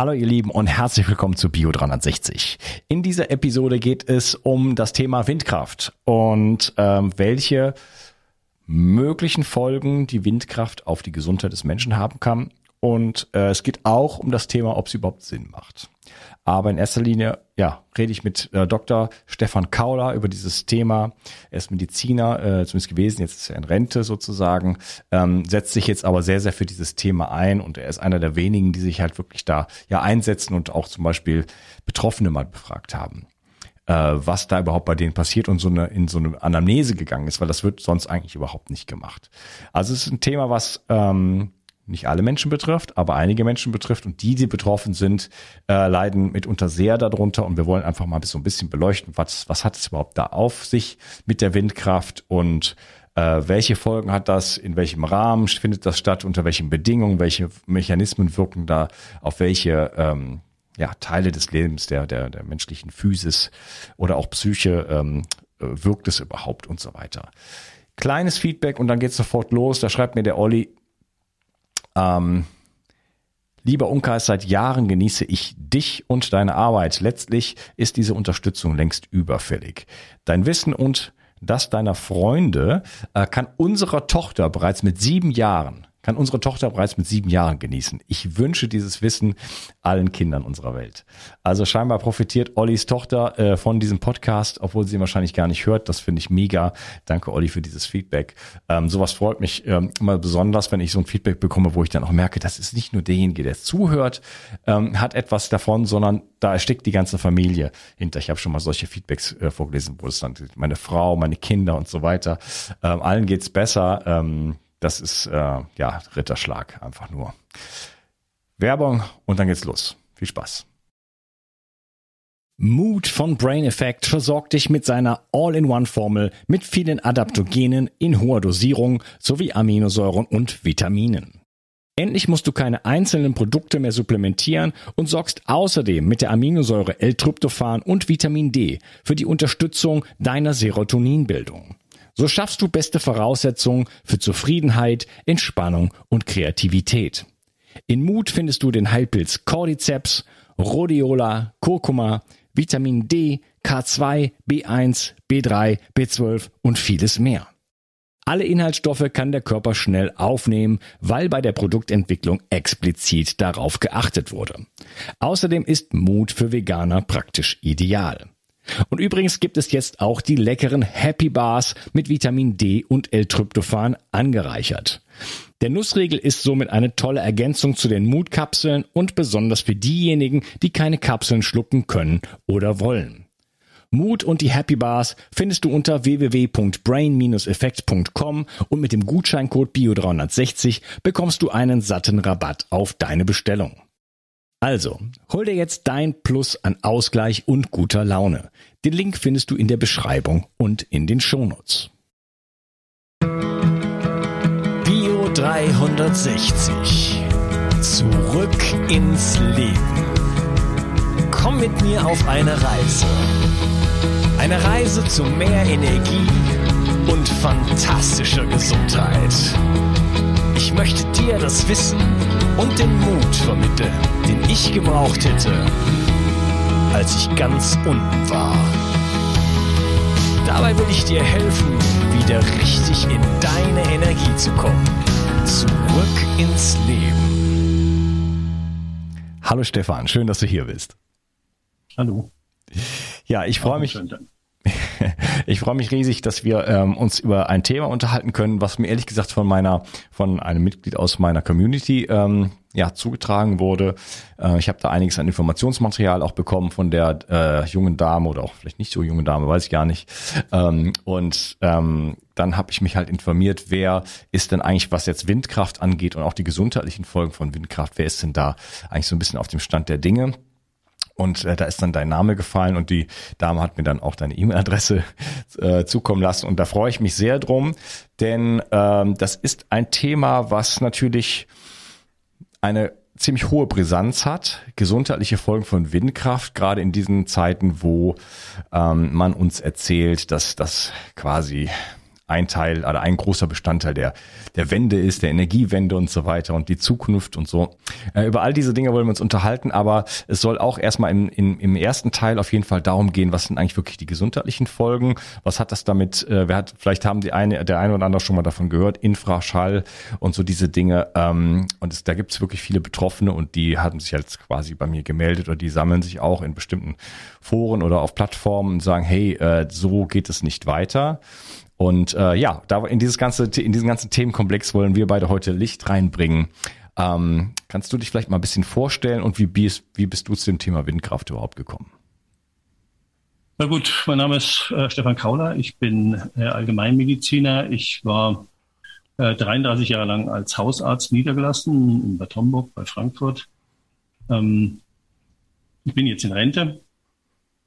Hallo ihr Lieben und herzlich willkommen zu Bio 360. In dieser Episode geht es um das Thema Windkraft und ähm, welche möglichen Folgen die Windkraft auf die Gesundheit des Menschen haben kann. Und äh, es geht auch um das Thema, ob sie überhaupt Sinn macht. Aber in erster Linie, ja, rede ich mit äh, Dr. Stefan Kauler über dieses Thema. Er ist Mediziner, äh, zumindest gewesen, jetzt ist er in Rente sozusagen, ähm, setzt sich jetzt aber sehr, sehr für dieses Thema ein und er ist einer der wenigen, die sich halt wirklich da ja einsetzen und auch zum Beispiel Betroffene mal befragt haben äh, was da überhaupt bei denen passiert und so eine in so eine Anamnese gegangen ist, weil das wird sonst eigentlich überhaupt nicht gemacht. Also es ist ein Thema, was ähm, nicht alle Menschen betrifft, aber einige Menschen betrifft. Und die, die betroffen sind, äh, leiden mitunter sehr darunter. Und wir wollen einfach mal so ein bisschen beleuchten, was, was hat es überhaupt da auf sich mit der Windkraft? Und äh, welche Folgen hat das, in welchem Rahmen findet das statt, unter welchen Bedingungen, welche Mechanismen wirken da? Auf welche ähm, ja, Teile des Lebens der, der, der menschlichen Physis oder auch Psyche ähm, äh, wirkt es überhaupt und so weiter. Kleines Feedback und dann geht's sofort los. Da schreibt mir der Olli, ähm, Lieber Unkas, seit Jahren genieße ich dich und deine Arbeit. Letztlich ist diese Unterstützung längst überfällig. Dein Wissen und das deiner Freunde äh, kann unserer Tochter bereits mit sieben Jahren kann unsere Tochter bereits mit sieben Jahren genießen. Ich wünsche dieses Wissen allen Kindern unserer Welt. Also scheinbar profitiert Ollis Tochter äh, von diesem Podcast, obwohl sie ihn wahrscheinlich gar nicht hört. Das finde ich mega. Danke, Olli, für dieses Feedback. Ähm, sowas freut mich ähm, immer besonders, wenn ich so ein Feedback bekomme, wo ich dann auch merke, das ist nicht nur derjenige, der zuhört, ähm, hat etwas davon, sondern da steckt die ganze Familie hinter. Ich habe schon mal solche Feedbacks äh, vorgelesen, wo es dann meine Frau, meine Kinder und so weiter. Ähm, allen geht's besser. Ähm, das ist äh, ja Ritterschlag einfach nur. Werbung und dann geht's los. Viel Spaß. Mood von Brain Effect versorgt dich mit seiner All-in-One-Formel mit vielen Adaptogenen in hoher Dosierung sowie Aminosäuren und Vitaminen. Endlich musst du keine einzelnen Produkte mehr supplementieren und sorgst außerdem mit der Aminosäure L-Tryptophan und Vitamin D für die Unterstützung deiner Serotoninbildung. So schaffst du beste Voraussetzungen für Zufriedenheit, Entspannung und Kreativität. In Mut findest du den Heilpilz Cordyceps, Rhodiola, Kurkuma, Vitamin D, K2, B1, B3, B12 und vieles mehr. Alle Inhaltsstoffe kann der Körper schnell aufnehmen, weil bei der Produktentwicklung explizit darauf geachtet wurde. Außerdem ist Mut für Veganer praktisch ideal. Und übrigens gibt es jetzt auch die leckeren Happy Bars mit Vitamin D und L-Tryptophan angereichert. Der Nussriegel ist somit eine tolle Ergänzung zu den Mutkapseln und besonders für diejenigen, die keine Kapseln schlucken können oder wollen. Mut und die Happy Bars findest du unter www.brain-effekt.com und mit dem Gutscheincode BIO360 bekommst du einen satten Rabatt auf deine Bestellung. Also, hol dir jetzt dein Plus an Ausgleich und guter Laune. Den Link findest du in der Beschreibung und in den Shownotes. Bio 360. Zurück ins Leben. Komm mit mir auf eine Reise. Eine Reise zu mehr Energie und fantastischer Gesundheit. Ich möchte dir das Wissen und den Mut vermitteln, den ich gebraucht hätte, als ich ganz unten war. Dabei will ich dir helfen, wieder richtig in deine Energie zu kommen. Zurück ins Leben. Hallo Stefan, schön, dass du hier bist. Hallo. Ja, ich freue mich. Ich freue mich riesig, dass wir ähm, uns über ein Thema unterhalten können, was mir ehrlich gesagt von meiner, von einem Mitglied aus meiner Community ähm, ja zugetragen wurde. Äh, ich habe da einiges an Informationsmaterial auch bekommen von der äh, jungen Dame oder auch vielleicht nicht so junge Dame, weiß ich gar nicht. Ähm, und ähm, dann habe ich mich halt informiert, wer ist denn eigentlich, was jetzt Windkraft angeht und auch die gesundheitlichen Folgen von Windkraft, wer ist denn da eigentlich so ein bisschen auf dem Stand der Dinge? Und äh, da ist dann dein Name gefallen und die Dame hat mir dann auch deine E-Mail-Adresse äh, zukommen lassen. Und da freue ich mich sehr drum, denn ähm, das ist ein Thema, was natürlich eine ziemlich hohe Brisanz hat, gesundheitliche Folgen von Windkraft, gerade in diesen Zeiten, wo ähm, man uns erzählt, dass das quasi ein Teil oder ein großer Bestandteil der, der Wende ist, der Energiewende und so weiter und die Zukunft und so. Äh, über all diese Dinge wollen wir uns unterhalten, aber es soll auch erstmal im, im, im ersten Teil auf jeden Fall darum gehen, was sind eigentlich wirklich die gesundheitlichen Folgen, was hat das damit, äh, wer hat, vielleicht haben die eine, der eine oder andere schon mal davon gehört, Infraschall und so diese Dinge. Ähm, und es, da gibt es wirklich viele Betroffene und die haben sich jetzt quasi bei mir gemeldet oder die sammeln sich auch in bestimmten Foren oder auf Plattformen und sagen, hey, äh, so geht es nicht weiter. Und äh, ja, da in dieses ganze, in diesen ganzen Themenkomplex wollen wir beide heute Licht reinbringen. Ähm, kannst du dich vielleicht mal ein bisschen vorstellen und wie bist, wie bist du zu dem Thema Windkraft überhaupt gekommen? Na gut, mein Name ist äh, Stefan Kauler. Ich bin äh, Allgemeinmediziner. Ich war äh, 33 Jahre lang als Hausarzt niedergelassen in Bad Homburg bei Frankfurt. Ähm, ich bin jetzt in Rente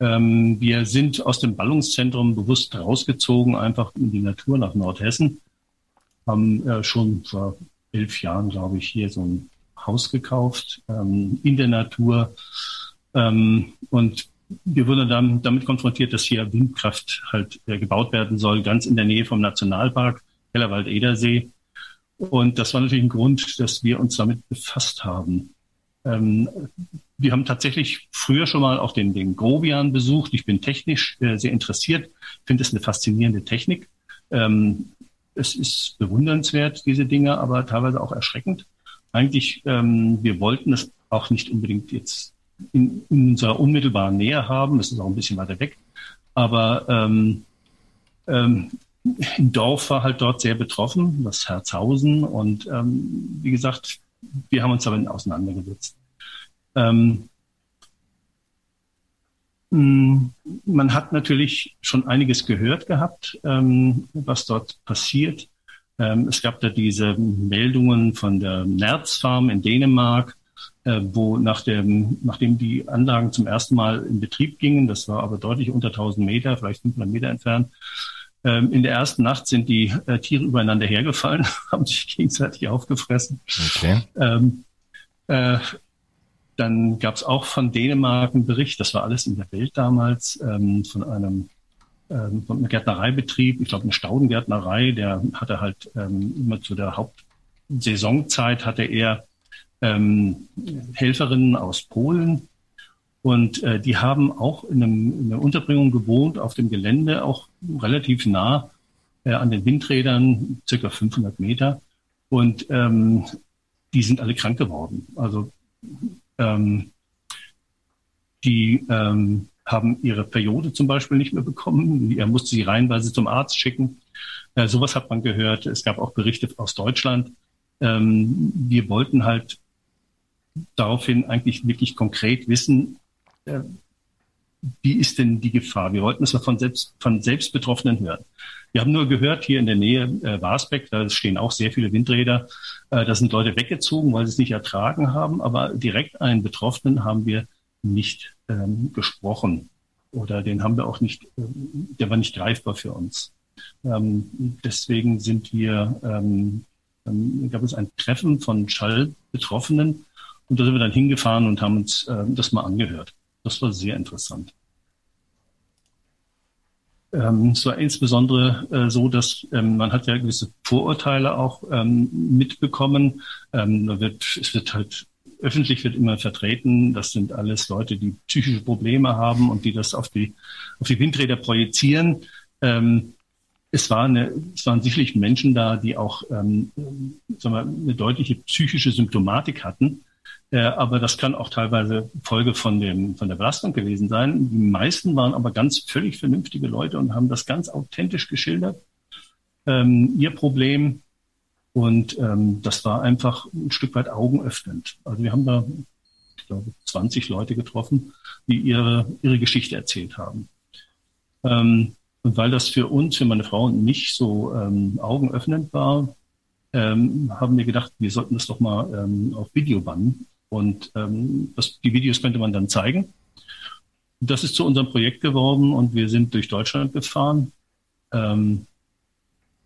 ähm, wir sind aus dem Ballungszentrum bewusst rausgezogen, einfach in die Natur nach Nordhessen. Haben äh, schon vor elf Jahren, glaube ich, hier so ein Haus gekauft ähm, in der Natur. Ähm, und wir wurden dann damit konfrontiert, dass hier Windkraft halt äh, gebaut werden soll, ganz in der Nähe vom Nationalpark Hellerwald-Edersee. Und das war natürlich ein Grund, dass wir uns damit befasst haben. Ähm, wir haben tatsächlich früher schon mal auch den, den Grobian besucht. Ich bin technisch äh, sehr interessiert, finde es eine faszinierende Technik. Ähm, es ist bewundernswert, diese Dinge, aber teilweise auch erschreckend. Eigentlich, ähm, wir wollten es auch nicht unbedingt jetzt in, in, unserer unmittelbaren Nähe haben. Es ist auch ein bisschen weiter weg. Aber ähm, ähm, Dorf war halt dort sehr betroffen, das Herzhausen. Und ähm, wie gesagt, wir haben uns damit auseinandergesetzt. Ähm, man hat natürlich schon einiges gehört gehabt, ähm, was dort passiert. Ähm, es gab da diese Meldungen von der Nerzfarm in Dänemark, äh, wo nach dem, nachdem die Anlagen zum ersten Mal in Betrieb gingen, das war aber deutlich unter 1000 Meter, vielleicht 500 Meter entfernt, ähm, in der ersten Nacht sind die äh, Tiere übereinander hergefallen, haben sich gegenseitig aufgefressen. Okay. Ähm, äh, dann gab es auch von Dänemark einen Bericht, das war alles in der Welt damals, ähm, von einem ähm, von einem Gärtnereibetrieb, ich glaube eine Staudengärtnerei, der hatte halt ähm, immer zu der Hauptsaisonzeit hatte er ähm, Helferinnen aus Polen und äh, die haben auch in, einem, in einer Unterbringung gewohnt auf dem Gelände, auch relativ nah äh, an den Windrädern, circa 500 Meter. Und ähm, die sind alle krank geworden. Also ähm, die ähm, haben ihre Periode zum Beispiel nicht mehr bekommen. Er musste sie reihenweise zum Arzt schicken. Äh, sowas hat man gehört. Es gab auch Berichte aus Deutschland. Ähm, wir wollten halt daraufhin eigentlich wirklich konkret wissen, äh, wie ist denn die Gefahr? Wir wollten es mal von selbst, von Selbstbetroffenen hören. Wir haben nur gehört, hier in der Nähe äh, Warsbeck, da stehen auch sehr viele Windräder, äh, da sind Leute weggezogen, weil sie es nicht ertragen haben, aber direkt einen Betroffenen haben wir nicht ähm, gesprochen oder den haben wir auch nicht, äh, der war nicht greifbar für uns. Ähm, deswegen sind wir, ähm, dann gab es ein Treffen von Schallbetroffenen und da sind wir dann hingefahren und haben uns äh, das mal angehört. Das war sehr interessant. Ähm, es war insbesondere äh, so, dass ähm, man hat ja gewisse Vorurteile auch ähm, mitbekommen. Ähm, wird, es wird halt öffentlich wird immer vertreten, das sind alles Leute, die psychische Probleme haben und die das auf die auf die Windräder projizieren. Ähm, es, war eine, es waren sicherlich Menschen da, die auch ähm, sagen wir, eine deutliche psychische Symptomatik hatten. Äh, aber das kann auch teilweise Folge von, dem, von der Belastung gewesen sein. Die meisten waren aber ganz völlig vernünftige Leute und haben das ganz authentisch geschildert, ähm, ihr Problem. Und ähm, das war einfach ein Stück weit augenöffnend. Also wir haben da, ich glaube, 20 Leute getroffen, die ihre, ihre Geschichte erzählt haben. Ähm, und weil das für uns, für meine Frau und mich so ähm, augenöffnend war, ähm, haben wir gedacht, wir sollten das doch mal ähm, auf Video bannen und ähm, das, die Videos könnte man dann zeigen. Das ist zu unserem Projekt geworden und wir sind durch Deutschland gefahren. Ähm,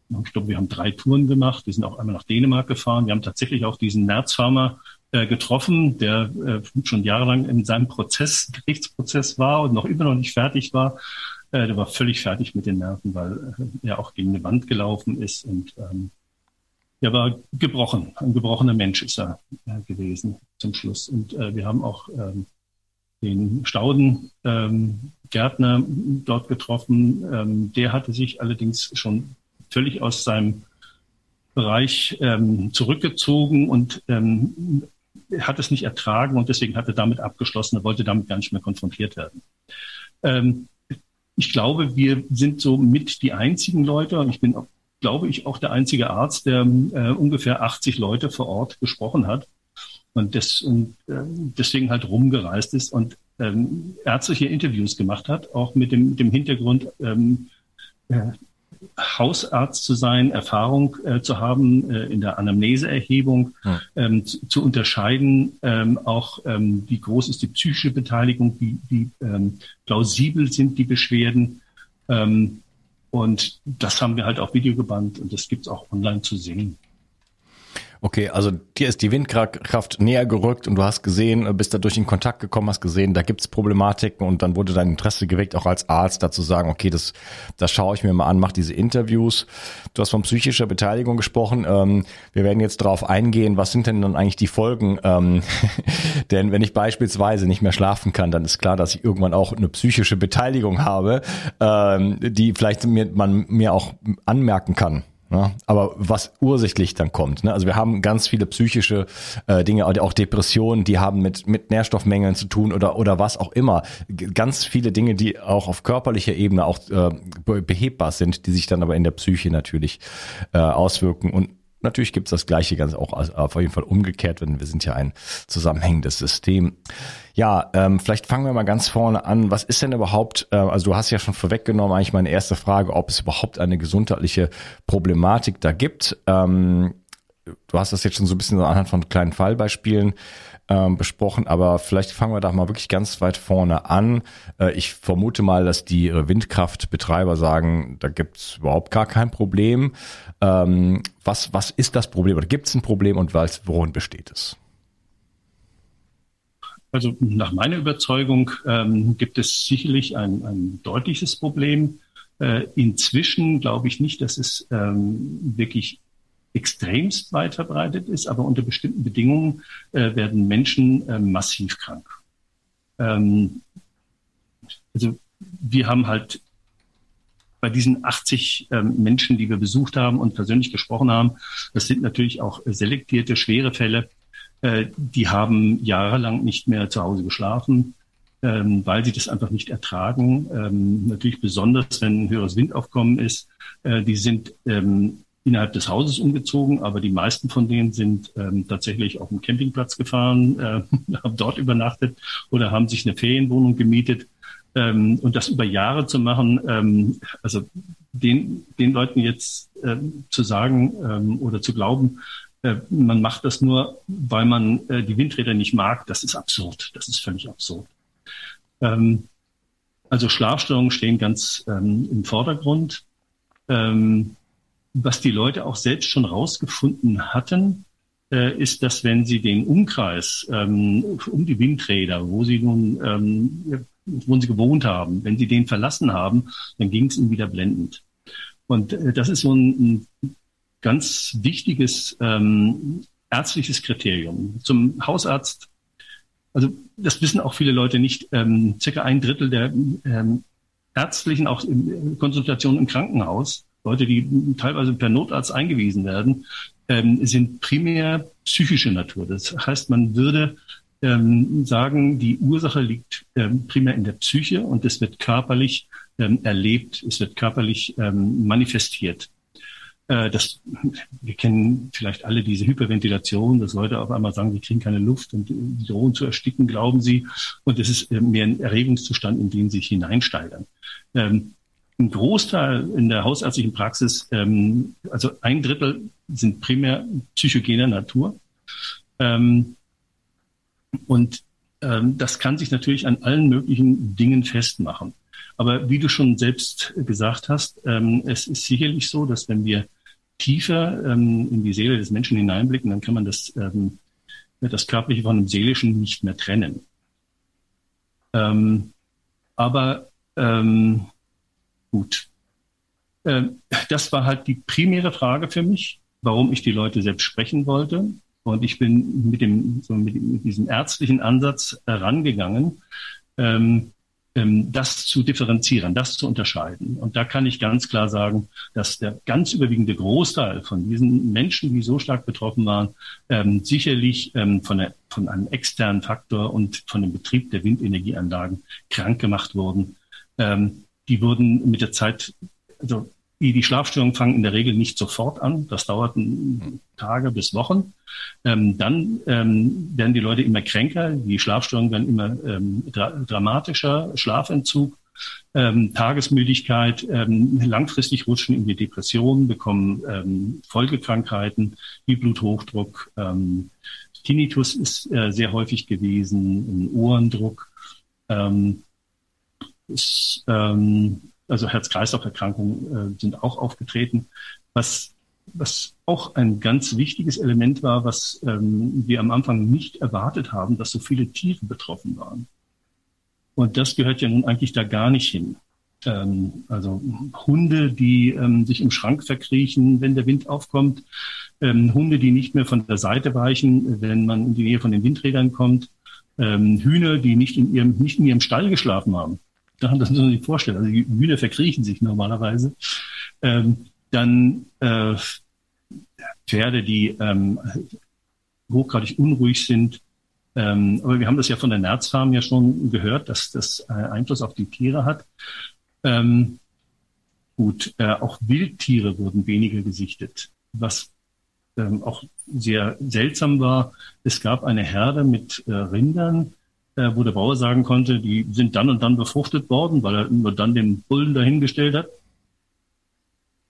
ich glaube, wir haben drei Touren gemacht. Wir sind auch einmal nach Dänemark gefahren. Wir haben tatsächlich auch diesen Nerzfarmer äh, getroffen, der äh, schon jahrelang in seinem Prozess, Gerichtsprozess war und noch immer noch nicht fertig war. Äh, der war völlig fertig mit den Nerven, weil äh, er auch gegen eine Wand gelaufen ist und ähm, er war gebrochen. Ein gebrochener Mensch ist er äh, gewesen zum Schluss. Und äh, wir haben auch ähm, den Stauden ähm, dort getroffen. Ähm, der hatte sich allerdings schon völlig aus seinem Bereich ähm, zurückgezogen und ähm, hat es nicht ertragen und deswegen hat er damit abgeschlossen. Er wollte damit gar nicht mehr konfrontiert werden. Ähm, ich glaube, wir sind so mit die einzigen Leute, und ich bin, auch, glaube ich, auch der einzige Arzt, der äh, ungefähr 80 Leute vor Ort gesprochen hat und, des, und äh, deswegen halt rumgereist ist und ähm, ärztliche Interviews gemacht hat, auch mit dem, dem Hintergrund, ähm, äh, Hausarzt zu sein, Erfahrung äh, zu haben äh, in der Anamneseerhebung, hm. ähm, zu, zu, unterscheiden, ähm, auch ähm, wie groß ist die psychische Beteiligung, wie, wie ähm, plausibel sind die Beschwerden. Ähm, und das haben wir halt auf Video gebannt und das gibt's auch online zu sehen. Okay, also dir ist die Windkraft näher gerückt und du hast gesehen, bist dadurch in Kontakt gekommen, hast gesehen, da gibt's Problematiken und dann wurde dein Interesse geweckt, auch als Arzt dazu sagen, okay, das, das schaue ich mir mal an, mach diese Interviews. Du hast von psychischer Beteiligung gesprochen. Ähm, wir werden jetzt darauf eingehen, was sind denn dann eigentlich die Folgen? Ähm, denn wenn ich beispielsweise nicht mehr schlafen kann, dann ist klar, dass ich irgendwann auch eine psychische Beteiligung habe, ähm, die vielleicht mir, man mir auch anmerken kann. Ja, aber was ursächlich dann kommt, ne? also wir haben ganz viele psychische äh, Dinge, auch Depressionen, die haben mit mit Nährstoffmängeln zu tun oder oder was auch immer. Ganz viele Dinge, die auch auf körperlicher Ebene auch äh, behebbar sind, die sich dann aber in der Psyche natürlich äh, auswirken und Natürlich gibt es das Gleiche ganz auch auf jeden Fall umgekehrt, denn wir sind ja ein zusammenhängendes System. Ja, ähm, vielleicht fangen wir mal ganz vorne an. Was ist denn überhaupt, äh, also du hast ja schon vorweggenommen, eigentlich meine erste Frage, ob es überhaupt eine gesundheitliche Problematik da gibt. Ähm, du hast das jetzt schon so ein bisschen anhand von kleinen Fallbeispielen ähm, besprochen, aber vielleicht fangen wir da mal wirklich ganz weit vorne an. Äh, ich vermute mal, dass die Windkraftbetreiber sagen, da gibt's überhaupt gar kein Problem. Ähm, was, was ist das Problem oder gibt es ein Problem und worin besteht es? Also nach meiner Überzeugung ähm, gibt es sicherlich ein, ein deutliches Problem. Äh, inzwischen glaube ich nicht, dass es ähm, wirklich extremst weit verbreitet ist, aber unter bestimmten Bedingungen äh, werden Menschen äh, massiv krank. Ähm, also wir haben halt bei diesen 80 ähm, Menschen, die wir besucht haben und persönlich gesprochen haben, das sind natürlich auch selektierte, schwere Fälle, äh, die haben jahrelang nicht mehr zu Hause geschlafen, ähm, weil sie das einfach nicht ertragen. Ähm, natürlich besonders, wenn ein höheres Windaufkommen ist. Äh, die sind ähm, innerhalb des Hauses umgezogen, aber die meisten von denen sind ähm, tatsächlich auf dem Campingplatz gefahren, äh, haben dort übernachtet oder haben sich eine Ferienwohnung gemietet. Ähm, und das über Jahre zu machen, ähm, also den, den Leuten jetzt ähm, zu sagen ähm, oder zu glauben, äh, man macht das nur, weil man äh, die Windräder nicht mag, das ist absurd. Das ist völlig absurd. Ähm, also Schlafstörungen stehen ganz ähm, im Vordergrund. Ähm, was die Leute auch selbst schon rausgefunden hatten, äh, ist, dass wenn sie den Umkreis ähm, um die Windräder, wo sie nun, ähm, wo sie gewohnt haben, wenn sie den verlassen haben, dann ging es ihnen wieder blendend. Und äh, das ist so ein, ein ganz wichtiges ähm, ärztliches Kriterium. Zum Hausarzt, also das wissen auch viele Leute nicht, ähm, circa ein Drittel der ähm, ärztlichen, auch Konsultationen im Krankenhaus Leute, die teilweise per Notarzt eingewiesen werden, ähm, sind primär psychische Natur. Das heißt, man würde ähm, sagen, die Ursache liegt ähm, primär in der Psyche und es wird körperlich ähm, erlebt, es wird körperlich ähm, manifestiert. Äh, das, wir kennen vielleicht alle diese Hyperventilation, dass Leute auf einmal sagen, sie kriegen keine Luft und drohen zu ersticken, glauben sie. Und es ist äh, mehr ein Erregungszustand, in den sie sich hineinsteigern. Ähm, ein Großteil in der hausärztlichen Praxis, ähm, also ein Drittel sind primär psychogener Natur. Ähm, und ähm, das kann sich natürlich an allen möglichen Dingen festmachen. Aber wie du schon selbst gesagt hast, ähm, es ist sicherlich so, dass wenn wir tiefer ähm, in die Seele des Menschen hineinblicken, dann kann man das, ähm, das Körperliche von dem Seelischen nicht mehr trennen. Ähm, aber ähm, gut. Äh, das war halt die primäre Frage für mich, warum ich die Leute selbst sprechen wollte. Und ich bin mit dem, so mit diesem ärztlichen Ansatz herangegangen, ähm, ähm, das zu differenzieren, das zu unterscheiden. Und da kann ich ganz klar sagen, dass der ganz überwiegende Großteil von diesen Menschen, die so stark betroffen waren, ähm, sicherlich ähm, von, der, von einem externen Faktor und von dem Betrieb der Windenergieanlagen krank gemacht wurden. Ähm, die wurden mit der Zeit, also die, Schlafstörungen fangen in der Regel nicht sofort an. Das dauert Tage bis Wochen. Ähm, dann ähm, werden die Leute immer kränker, die Schlafstörungen werden immer ähm, dra dramatischer, Schlafentzug, ähm, Tagesmüdigkeit, ähm, langfristig rutschen in die Depression, bekommen ähm, Folgekrankheiten wie Bluthochdruck. Tinnitus ist äh, sehr häufig gewesen, Ohrendruck. Ähm, ist, ähm, also Herz-Kreislauf-Erkrankungen äh, sind auch aufgetreten. Was, was auch ein ganz wichtiges Element war, was ähm, wir am Anfang nicht erwartet haben, dass so viele Tiere betroffen waren. Und das gehört ja nun eigentlich da gar nicht hin. Ähm, also Hunde, die ähm, sich im Schrank verkriechen, wenn der Wind aufkommt, ähm, Hunde, die nicht mehr von der Seite weichen, wenn man in die Nähe von den Windrädern kommt, ähm, Hühner, die nicht in ihrem, nicht in ihrem Stall geschlafen haben das muss man sich vorstellen. Also die Hühner verkriechen sich normalerweise. Ähm, dann äh, Pferde, die ähm, hochgradig unruhig sind. Ähm, aber wir haben das ja von der Nerzfarm ja schon gehört, dass das äh, Einfluss auf die Tiere hat. Ähm, gut, äh, auch Wildtiere wurden weniger gesichtet, was ähm, auch sehr seltsam war. Es gab eine Herde mit äh, Rindern, äh, wo der Bauer sagen konnte, die sind dann und dann befruchtet worden, weil er nur dann den Bullen dahingestellt hat.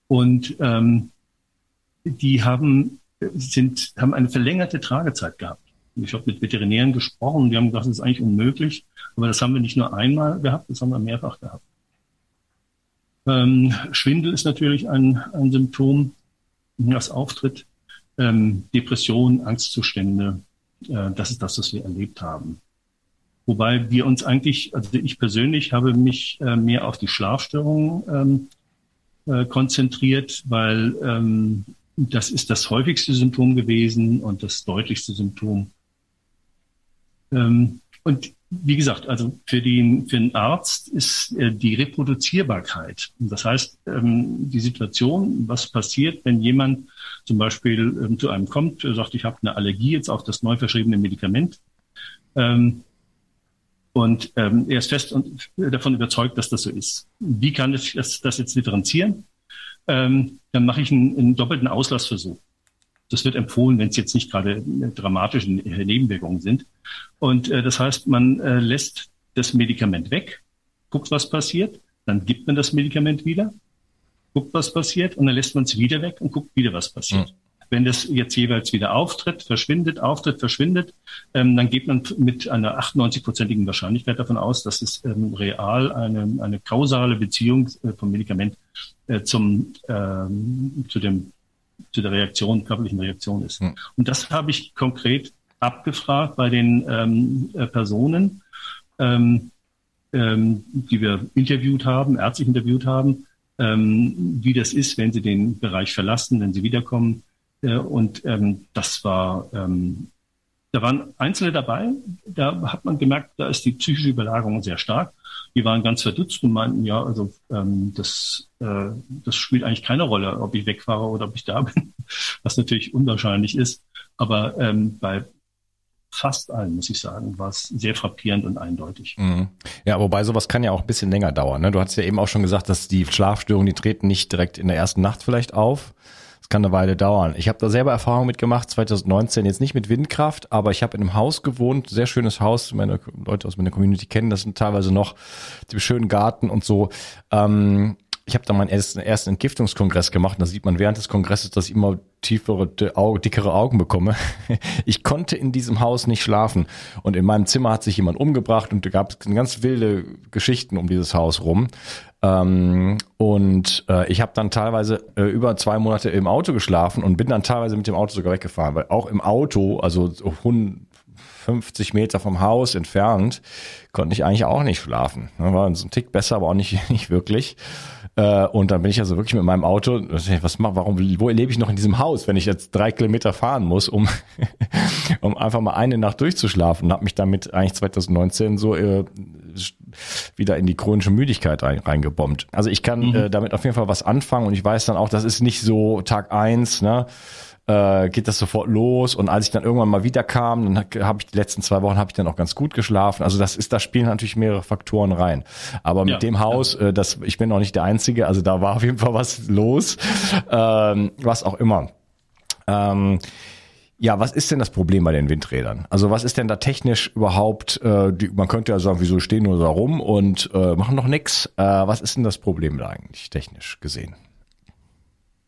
Und ähm, die haben, sind, haben eine verlängerte Tragezeit gehabt. Ich habe mit Veterinären gesprochen, die haben gesagt, das ist eigentlich unmöglich. Aber das haben wir nicht nur einmal gehabt, das haben wir mehrfach gehabt. Ähm, Schwindel ist natürlich ein, ein Symptom, das auftritt. Ähm, Depression, Angstzustände, äh, das ist das, was wir erlebt haben. Wobei wir uns eigentlich, also ich persönlich habe mich äh, mehr auf die Schlafstörungen ähm, äh, konzentriert, weil ähm, das ist das häufigste Symptom gewesen und das deutlichste Symptom. Ähm, und wie gesagt, also für den, für den Arzt ist äh, die Reproduzierbarkeit. Das heißt, ähm, die Situation, was passiert, wenn jemand zum Beispiel ähm, zu einem kommt, sagt, ich habe eine Allergie jetzt auf das neu verschriebene Medikament. Ähm, und ähm, er ist fest und davon überzeugt, dass das so ist. Wie kann ich das, das jetzt differenzieren? Ähm, dann mache ich einen, einen doppelten Auslassversuch. Das wird empfohlen, wenn es jetzt nicht gerade dramatische Nebenwirkungen sind. Und äh, das heißt, man äh, lässt das Medikament weg, guckt, was passiert, dann gibt man das Medikament wieder, guckt, was passiert, und dann lässt man es wieder weg und guckt wieder, was passiert. Mhm. Wenn das jetzt jeweils wieder auftritt, verschwindet, auftritt, verschwindet, ähm, dann geht man mit einer 98-prozentigen Wahrscheinlichkeit davon aus, dass es ähm, real eine, eine kausale Beziehung äh, vom Medikament äh, zum, ähm, zu, dem, zu der Reaktion, körperlichen Reaktion ist. Mhm. Und das habe ich konkret abgefragt bei den ähm, äh, Personen, ähm, ähm, die wir interviewt haben, ärztlich interviewt haben, ähm, wie das ist, wenn sie den Bereich verlassen, wenn sie wiederkommen, und ähm, das war, ähm, da waren Einzelne dabei, da hat man gemerkt, da ist die psychische Überlagerung sehr stark. Die waren ganz verdutzt und meinten, ja, also ähm, das, äh, das spielt eigentlich keine Rolle, ob ich wegfahre oder ob ich da bin, was natürlich unwahrscheinlich ist. Aber ähm, bei fast allen, muss ich sagen, war es sehr frappierend und eindeutig. Mhm. Ja, wobei sowas kann ja auch ein bisschen länger dauern. Ne? Du hast ja eben auch schon gesagt, dass die Schlafstörungen, die treten nicht direkt in der ersten Nacht vielleicht auf, das kann eine Weile dauern. Ich habe da selber Erfahrung mitgemacht, 2019, jetzt nicht mit Windkraft, aber ich habe in einem Haus gewohnt, sehr schönes Haus, meine Leute aus meiner Community kennen das sind teilweise noch, die schönen Garten und so. Ähm, ich habe da meinen ersten, Entgiftungskongress gemacht da sieht man während des Kongresses, dass ich immer tiefere, dickere Augen bekomme. Ich konnte in diesem Haus nicht schlafen und in meinem Zimmer hat sich jemand umgebracht und da gab es ganz wilde Geschichten um dieses Haus rum. Ähm, und äh, ich habe dann teilweise äh, über zwei Monate im Auto geschlafen und bin dann teilweise mit dem Auto sogar weggefahren, weil auch im Auto, also Hund, 50 Meter vom Haus entfernt, konnte ich eigentlich auch nicht schlafen. War so ein Tick besser, aber auch nicht, nicht wirklich. Äh, und dann bin ich also wirklich mit meinem Auto, was mach, warum, wo lebe ich noch in diesem Haus, wenn ich jetzt drei Kilometer fahren muss, um, um einfach mal eine Nacht durchzuschlafen und habe mich damit eigentlich 2019 so äh, wieder in die chronische Müdigkeit rein, reingebombt. Also ich kann mhm. äh, damit auf jeden Fall was anfangen und ich weiß dann auch, das ist nicht so Tag eins, ne? äh, geht das sofort los. Und als ich dann irgendwann mal wieder kam, dann habe ich die letzten zwei Wochen habe ich dann auch ganz gut geschlafen. Also das ist, da spielen natürlich mehrere Faktoren rein. Aber mit ja, dem Haus, äh, das, ich bin auch nicht der Einzige, also da war auf jeden Fall was los, ähm, was auch immer. Ähm, ja, was ist denn das Problem bei den Windrädern? Also was ist denn da technisch überhaupt, äh, die, man könnte ja sagen, wieso stehen nur da rum und äh, machen noch nix. Äh, was ist denn das Problem da eigentlich technisch gesehen?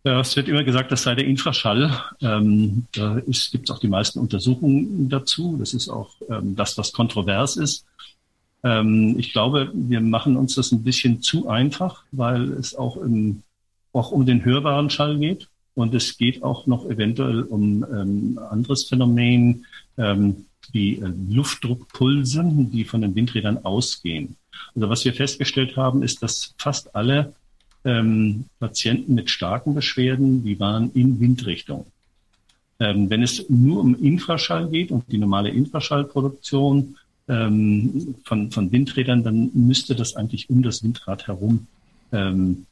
Ja, es wird immer gesagt, das sei der Infraschall. Ähm, da gibt es auch die meisten Untersuchungen dazu. Das ist auch ähm, das, was kontrovers ist. Ähm, ich glaube, wir machen uns das ein bisschen zu einfach, weil es auch, im, auch um den hörbaren Schall geht. Und es geht auch noch eventuell um ähm, anderes Phänomen, ähm, wie äh, Luftdruckpulse, die von den Windrädern ausgehen. Also was wir festgestellt haben, ist, dass fast alle ähm, Patienten mit starken Beschwerden, die waren in Windrichtung. Ähm, wenn es nur um Infraschall geht und die normale Infraschallproduktion ähm, von, von Windrädern, dann müsste das eigentlich um das Windrad herum ähm,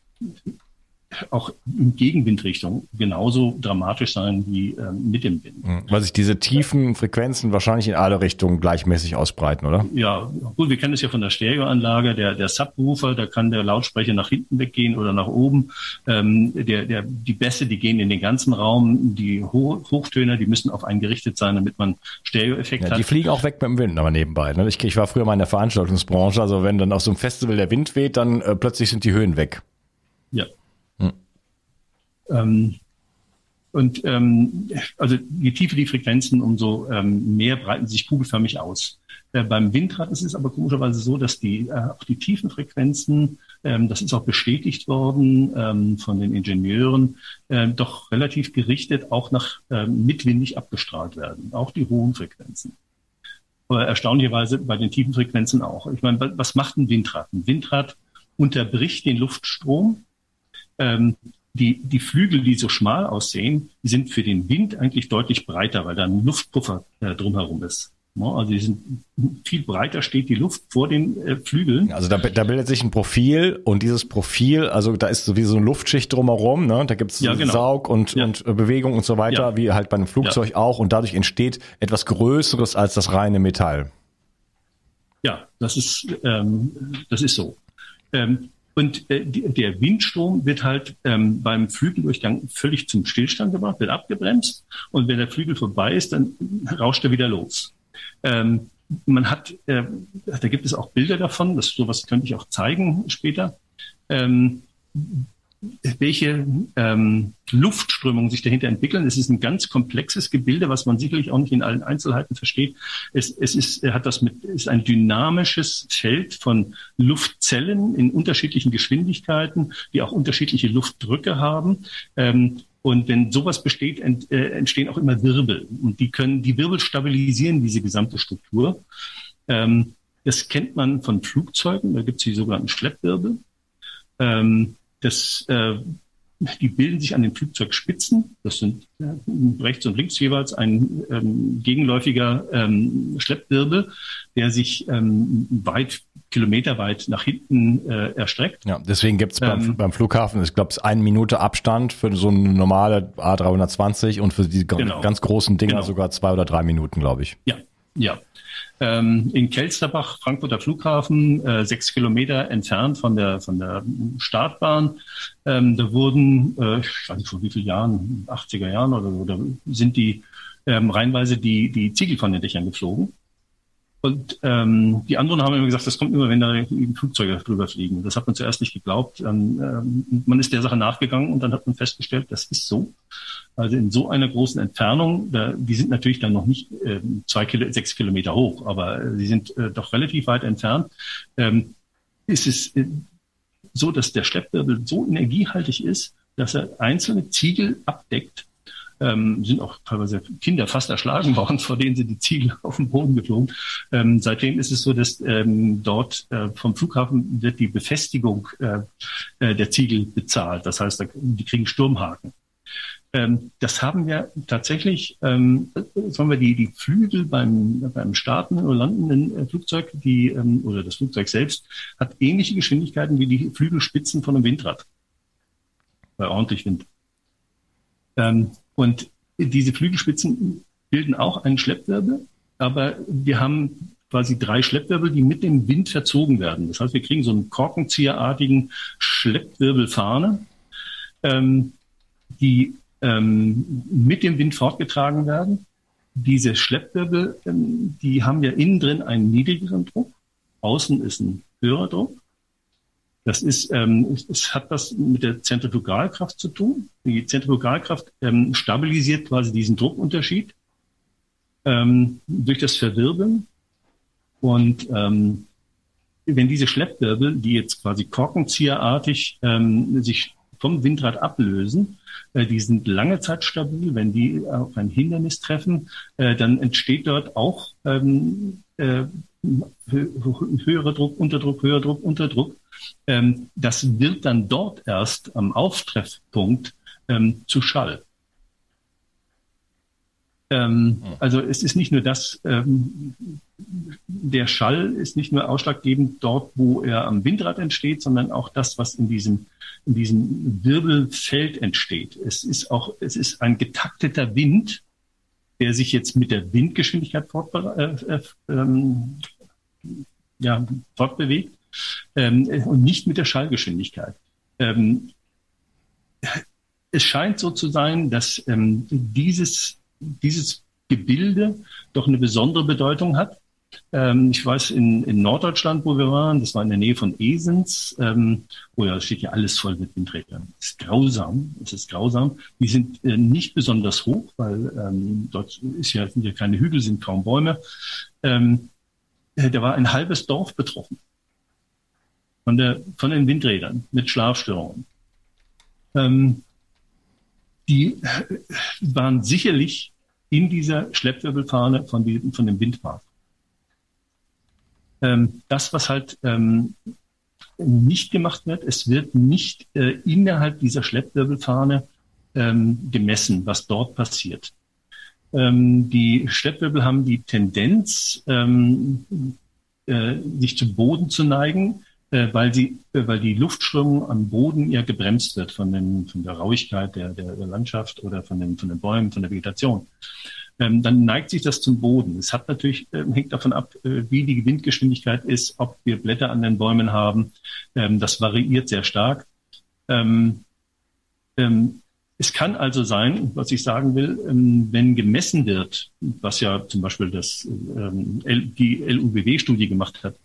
auch in Gegenwindrichtung genauso dramatisch sein wie ähm, mit dem Wind. Mhm. Weil sich diese tiefen Frequenzen wahrscheinlich in alle Richtungen gleichmäßig ausbreiten, oder? Ja, gut, wir kennen es ja von der Stereoanlage, der, der Subwoofer, da kann der Lautsprecher nach hinten weggehen oder nach oben. Ähm, der, der, die Bässe, die gehen in den ganzen Raum, die Ho Hochtöner, die müssen auf einen gerichtet sein, damit man Stereoeffekt ja, hat. Die fliegen auch weg mit dem Wind, aber nebenbei. Ne? Ich, ich war früher mal in der Veranstaltungsbranche, also wenn dann auf so einem Festival der Wind weht, dann äh, plötzlich sind die Höhen weg. Ja, ähm, und ähm, also je tiefer die Frequenzen, umso ähm, mehr breiten sie sich kugelförmig aus. Äh, beim Windrad ist es aber komischerweise so, dass die äh, auch die tiefen Frequenzen, ähm, das ist auch bestätigt worden ähm, von den Ingenieuren, äh, doch relativ gerichtet auch nach ähm, mitwindig abgestrahlt werden, auch die hohen Frequenzen. Aber erstaunlicherweise bei den tiefen Frequenzen auch. Ich meine, was macht ein Windrad? Ein Windrad unterbricht den Luftstrom ähm, die, die Flügel, die so schmal aussehen, sind für den Wind eigentlich deutlich breiter, weil da ein Luftpuffer äh, drumherum ist. Also die sind viel breiter steht die Luft vor den äh, Flügeln. Also da, da bildet sich ein Profil und dieses Profil, also da ist sowieso eine Luftschicht drumherum, ne? Da gibt es ja, genau. Saug und, ja. und äh, Bewegung und so weiter, ja. wie halt bei einem Flugzeug auch. Und dadurch entsteht etwas Größeres als das reine Metall. Ja, das ist, ähm, das ist so. Ähm, und äh, der Windstrom wird halt ähm, beim Flügeldurchgang völlig zum Stillstand gebracht, wird abgebremst. Und wenn der Flügel vorbei ist, dann rauscht er wieder los. Ähm, man hat, äh, da gibt es auch Bilder davon, das sowas könnte ich auch zeigen später. Ähm, welche ähm, Luftströmungen sich dahinter entwickeln. Es ist ein ganz komplexes Gebilde, was man sicherlich auch nicht in allen Einzelheiten versteht. Es, es ist, hat das mit, ist ein dynamisches Feld von Luftzellen in unterschiedlichen Geschwindigkeiten, die auch unterschiedliche Luftdrücke haben. Ähm, und wenn sowas besteht, ent, äh, entstehen auch immer Wirbel. Und die können, die Wirbel stabilisieren diese gesamte Struktur. Ähm, das kennt man von Flugzeugen, da gibt es die sogenannten Schleppwirbel. Ähm, das, äh, die bilden sich an den Flugzeugspitzen. Das sind äh, rechts und links jeweils ein ähm, gegenläufiger ähm, Schleppwirbel, der sich ähm, weit, kilometerweit nach hinten äh, erstreckt. Ja, deswegen gibt's beim, ähm, beim Flughafen, ich glaube, eine Minute Abstand für so eine normale A320 und für die genau, ganz großen Dinger genau. sogar zwei oder drei Minuten, glaube ich. Ja, ja. Ähm, in Kelsterbach, Frankfurter Flughafen, äh, sechs Kilometer entfernt von der, von der Startbahn. Ähm, da wurden, äh, ich weiß nicht vor wie vielen Jahren, 80er Jahren oder so, da sind die ähm, reihenweise die, die Ziegel von den Dächern geflogen. Und ähm, die anderen haben immer gesagt, das kommt immer, wenn da Flugzeuge drüber fliegen. Das hat man zuerst nicht geglaubt. Ähm, ähm, man ist der Sache nachgegangen und dann hat man festgestellt, das ist so. Also in so einer großen Entfernung, da, die sind natürlich dann noch nicht äh, zwei Kilo, sechs Kilometer hoch, aber äh, sie sind äh, doch relativ weit entfernt. Ähm, ist es äh, so, dass der Schleppwirbel so energiehaltig ist, dass er einzelne Ziegel abdeckt ähm, sind auch teilweise Kinder fast erschlagen worden, vor denen sind die Ziegel auf den Boden geflogen. Ähm, seitdem ist es so, dass ähm, dort äh, vom Flughafen wird die Befestigung äh, äh der Ziegel bezahlt. Das heißt, die kriegen Sturmhaken. Ähm, das haben wir tatsächlich, ähm, sagen wir, die, die Flügel beim, beim starten oder landenden äh, Flugzeug, die, ähm, oder das Flugzeug selbst, hat ähnliche Geschwindigkeiten wie die Flügelspitzen von einem Windrad. Bei ordentlich Wind. Ähm, und diese Flügelspitzen bilden auch einen Schleppwirbel, aber wir haben quasi drei Schleppwirbel, die mit dem Wind verzogen werden. Das heißt, wir kriegen so einen korkenzieherartigen Schleppwirbelfahne, ähm, die ähm, mit dem Wind fortgetragen werden. Diese Schleppwirbel, ähm, die haben ja innen drin einen niedrigeren Druck, außen ist ein höherer Druck. Das ist, ähm, es, hat was mit der Zentrifugalkraft zu tun. Die Zentrifugalkraft ähm, stabilisiert quasi diesen Druckunterschied ähm, durch das Verwirbeln. Und ähm, wenn diese Schleppwirbel, die jetzt quasi korkenzieherartig ähm, sich vom Windrad ablösen, äh, die sind lange Zeit stabil. Wenn die auf ein Hindernis treffen, äh, dann entsteht dort auch ähm, äh, höherer Druck, Unterdruck, höherer Druck, Unterdruck. Ähm, das wird dann dort erst am Auftreffpunkt ähm, zu Schall. Ähm, also es ist nicht nur das, ähm, der Schall ist nicht nur ausschlaggebend dort, wo er am Windrad entsteht, sondern auch das, was in diesem, in diesem Wirbelfeld entsteht. Es ist auch, es ist ein getakteter Wind, der sich jetzt mit der Windgeschwindigkeit fortbe äh, äh, ähm, ja, fortbewegt ähm, und nicht mit der Schallgeschwindigkeit. Ähm, es scheint so zu sein, dass ähm, dieses dieses Gebilde doch eine besondere Bedeutung hat. Ähm, ich weiß, in, in Norddeutschland, wo wir waren, das war in der Nähe von Esens, ähm, wo ja steht ja alles voll mit Windrädern. Das ist grausam, es ist grausam. Die sind äh, nicht besonders hoch, weil ähm, dort ist ja, sind ja keine Hügel, sind kaum Bäume. Ähm, äh, da war ein halbes Dorf betroffen von, der, von den Windrädern mit Schlafstörungen. Ähm, die waren sicherlich in dieser Schleppwirbelfahne von, die, von dem Windpark. Ähm, das, was halt ähm, nicht gemacht wird, es wird nicht äh, innerhalb dieser Schleppwirbelfahne ähm, gemessen, was dort passiert. Ähm, die Schleppwirbel haben die Tendenz, ähm, äh, sich zu Boden zu neigen, weil sie, äh, weil die Luftströmung am Boden ja gebremst wird von, den, von der Rauigkeit der, der, der Landschaft oder von den, von den Bäumen, von der Vegetation. Ähm, dann neigt sich das zum Boden. Es hat natürlich, äh, hängt davon ab, äh, wie die Windgeschwindigkeit ist, ob wir Blätter an den Bäumen haben. Ähm, das variiert sehr stark. Ähm, ähm es kann also sein, was ich sagen will, ähm, wenn gemessen wird, was ja zum Beispiel das, ähm, die LUBW-Studie gemacht hat,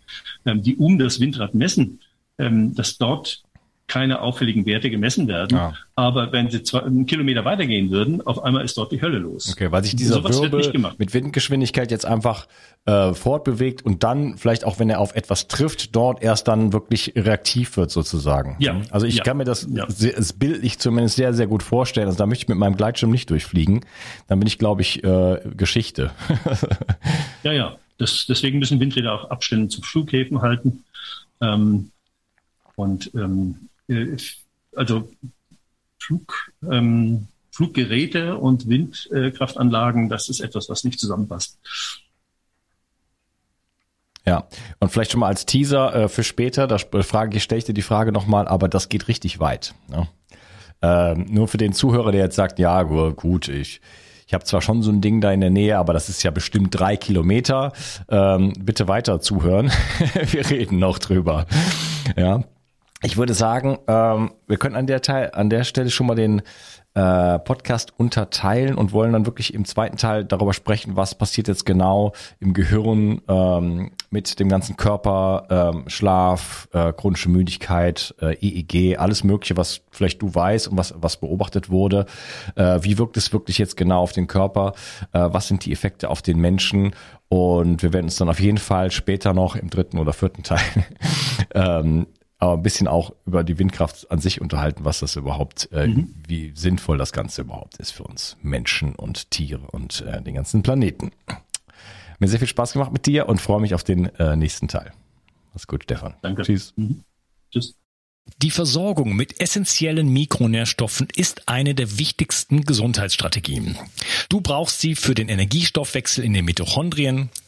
ähm, die um das Windrad messen, dass dort keine auffälligen Werte gemessen werden. Ja. Aber wenn sie zwei, einen Kilometer weitergehen würden, auf einmal ist dort die Hölle los. Okay, weil sich dieser Wirbel mit Windgeschwindigkeit jetzt einfach äh, fortbewegt und dann vielleicht auch, wenn er auf etwas trifft, dort erst dann wirklich reaktiv wird sozusagen. Ja. Also ich ja. kann mir das, ja. das bildlich zumindest sehr, sehr gut vorstellen. Also da möchte ich mit meinem Gleitschirm nicht durchfliegen. Dann bin ich, glaube ich, äh, Geschichte. ja, ja. Das, deswegen müssen Windräder auch Abstände zu Flughäfen halten. Ähm, und ähm, äh, also Flug, ähm, Fluggeräte und Windkraftanlagen, das ist etwas, was nicht zusammenpasst. Ja, und vielleicht schon mal als Teaser äh, für später, da frage ich, stelle ich dir die Frage nochmal, aber das geht richtig weit. Ne? Ähm, nur für den Zuhörer, der jetzt sagt, ja gut, ich, ich habe zwar schon so ein Ding da in der Nähe, aber das ist ja bestimmt drei Kilometer. Ähm, bitte weiter zuhören. Wir reden noch drüber. Ja. Ich würde sagen, ähm, wir können an der Teil, an der Stelle schon mal den äh, Podcast unterteilen und wollen dann wirklich im zweiten Teil darüber sprechen, was passiert jetzt genau im Gehirn ähm, mit dem ganzen Körper, ähm, Schlaf, äh, chronische Müdigkeit, äh, EEG, alles Mögliche, was vielleicht du weißt und was, was beobachtet wurde. Äh, wie wirkt es wirklich jetzt genau auf den Körper? Äh, was sind die Effekte auf den Menschen? Und wir werden uns dann auf jeden Fall später noch im dritten oder vierten Teil ähm, aber ein bisschen auch über die Windkraft an sich unterhalten, was das überhaupt, äh, mhm. wie sinnvoll das Ganze überhaupt ist für uns Menschen und Tiere und äh, den ganzen Planeten. Mir sehr viel Spaß gemacht mit dir und freue mich auf den äh, nächsten Teil. Mach's gut, Stefan. Danke. Tschüss. Mhm. Tschüss. Die Versorgung mit essentiellen Mikronährstoffen ist eine der wichtigsten Gesundheitsstrategien. Du brauchst sie für den Energiestoffwechsel in den Mitochondrien,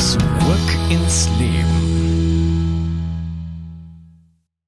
Zurück ins Leben.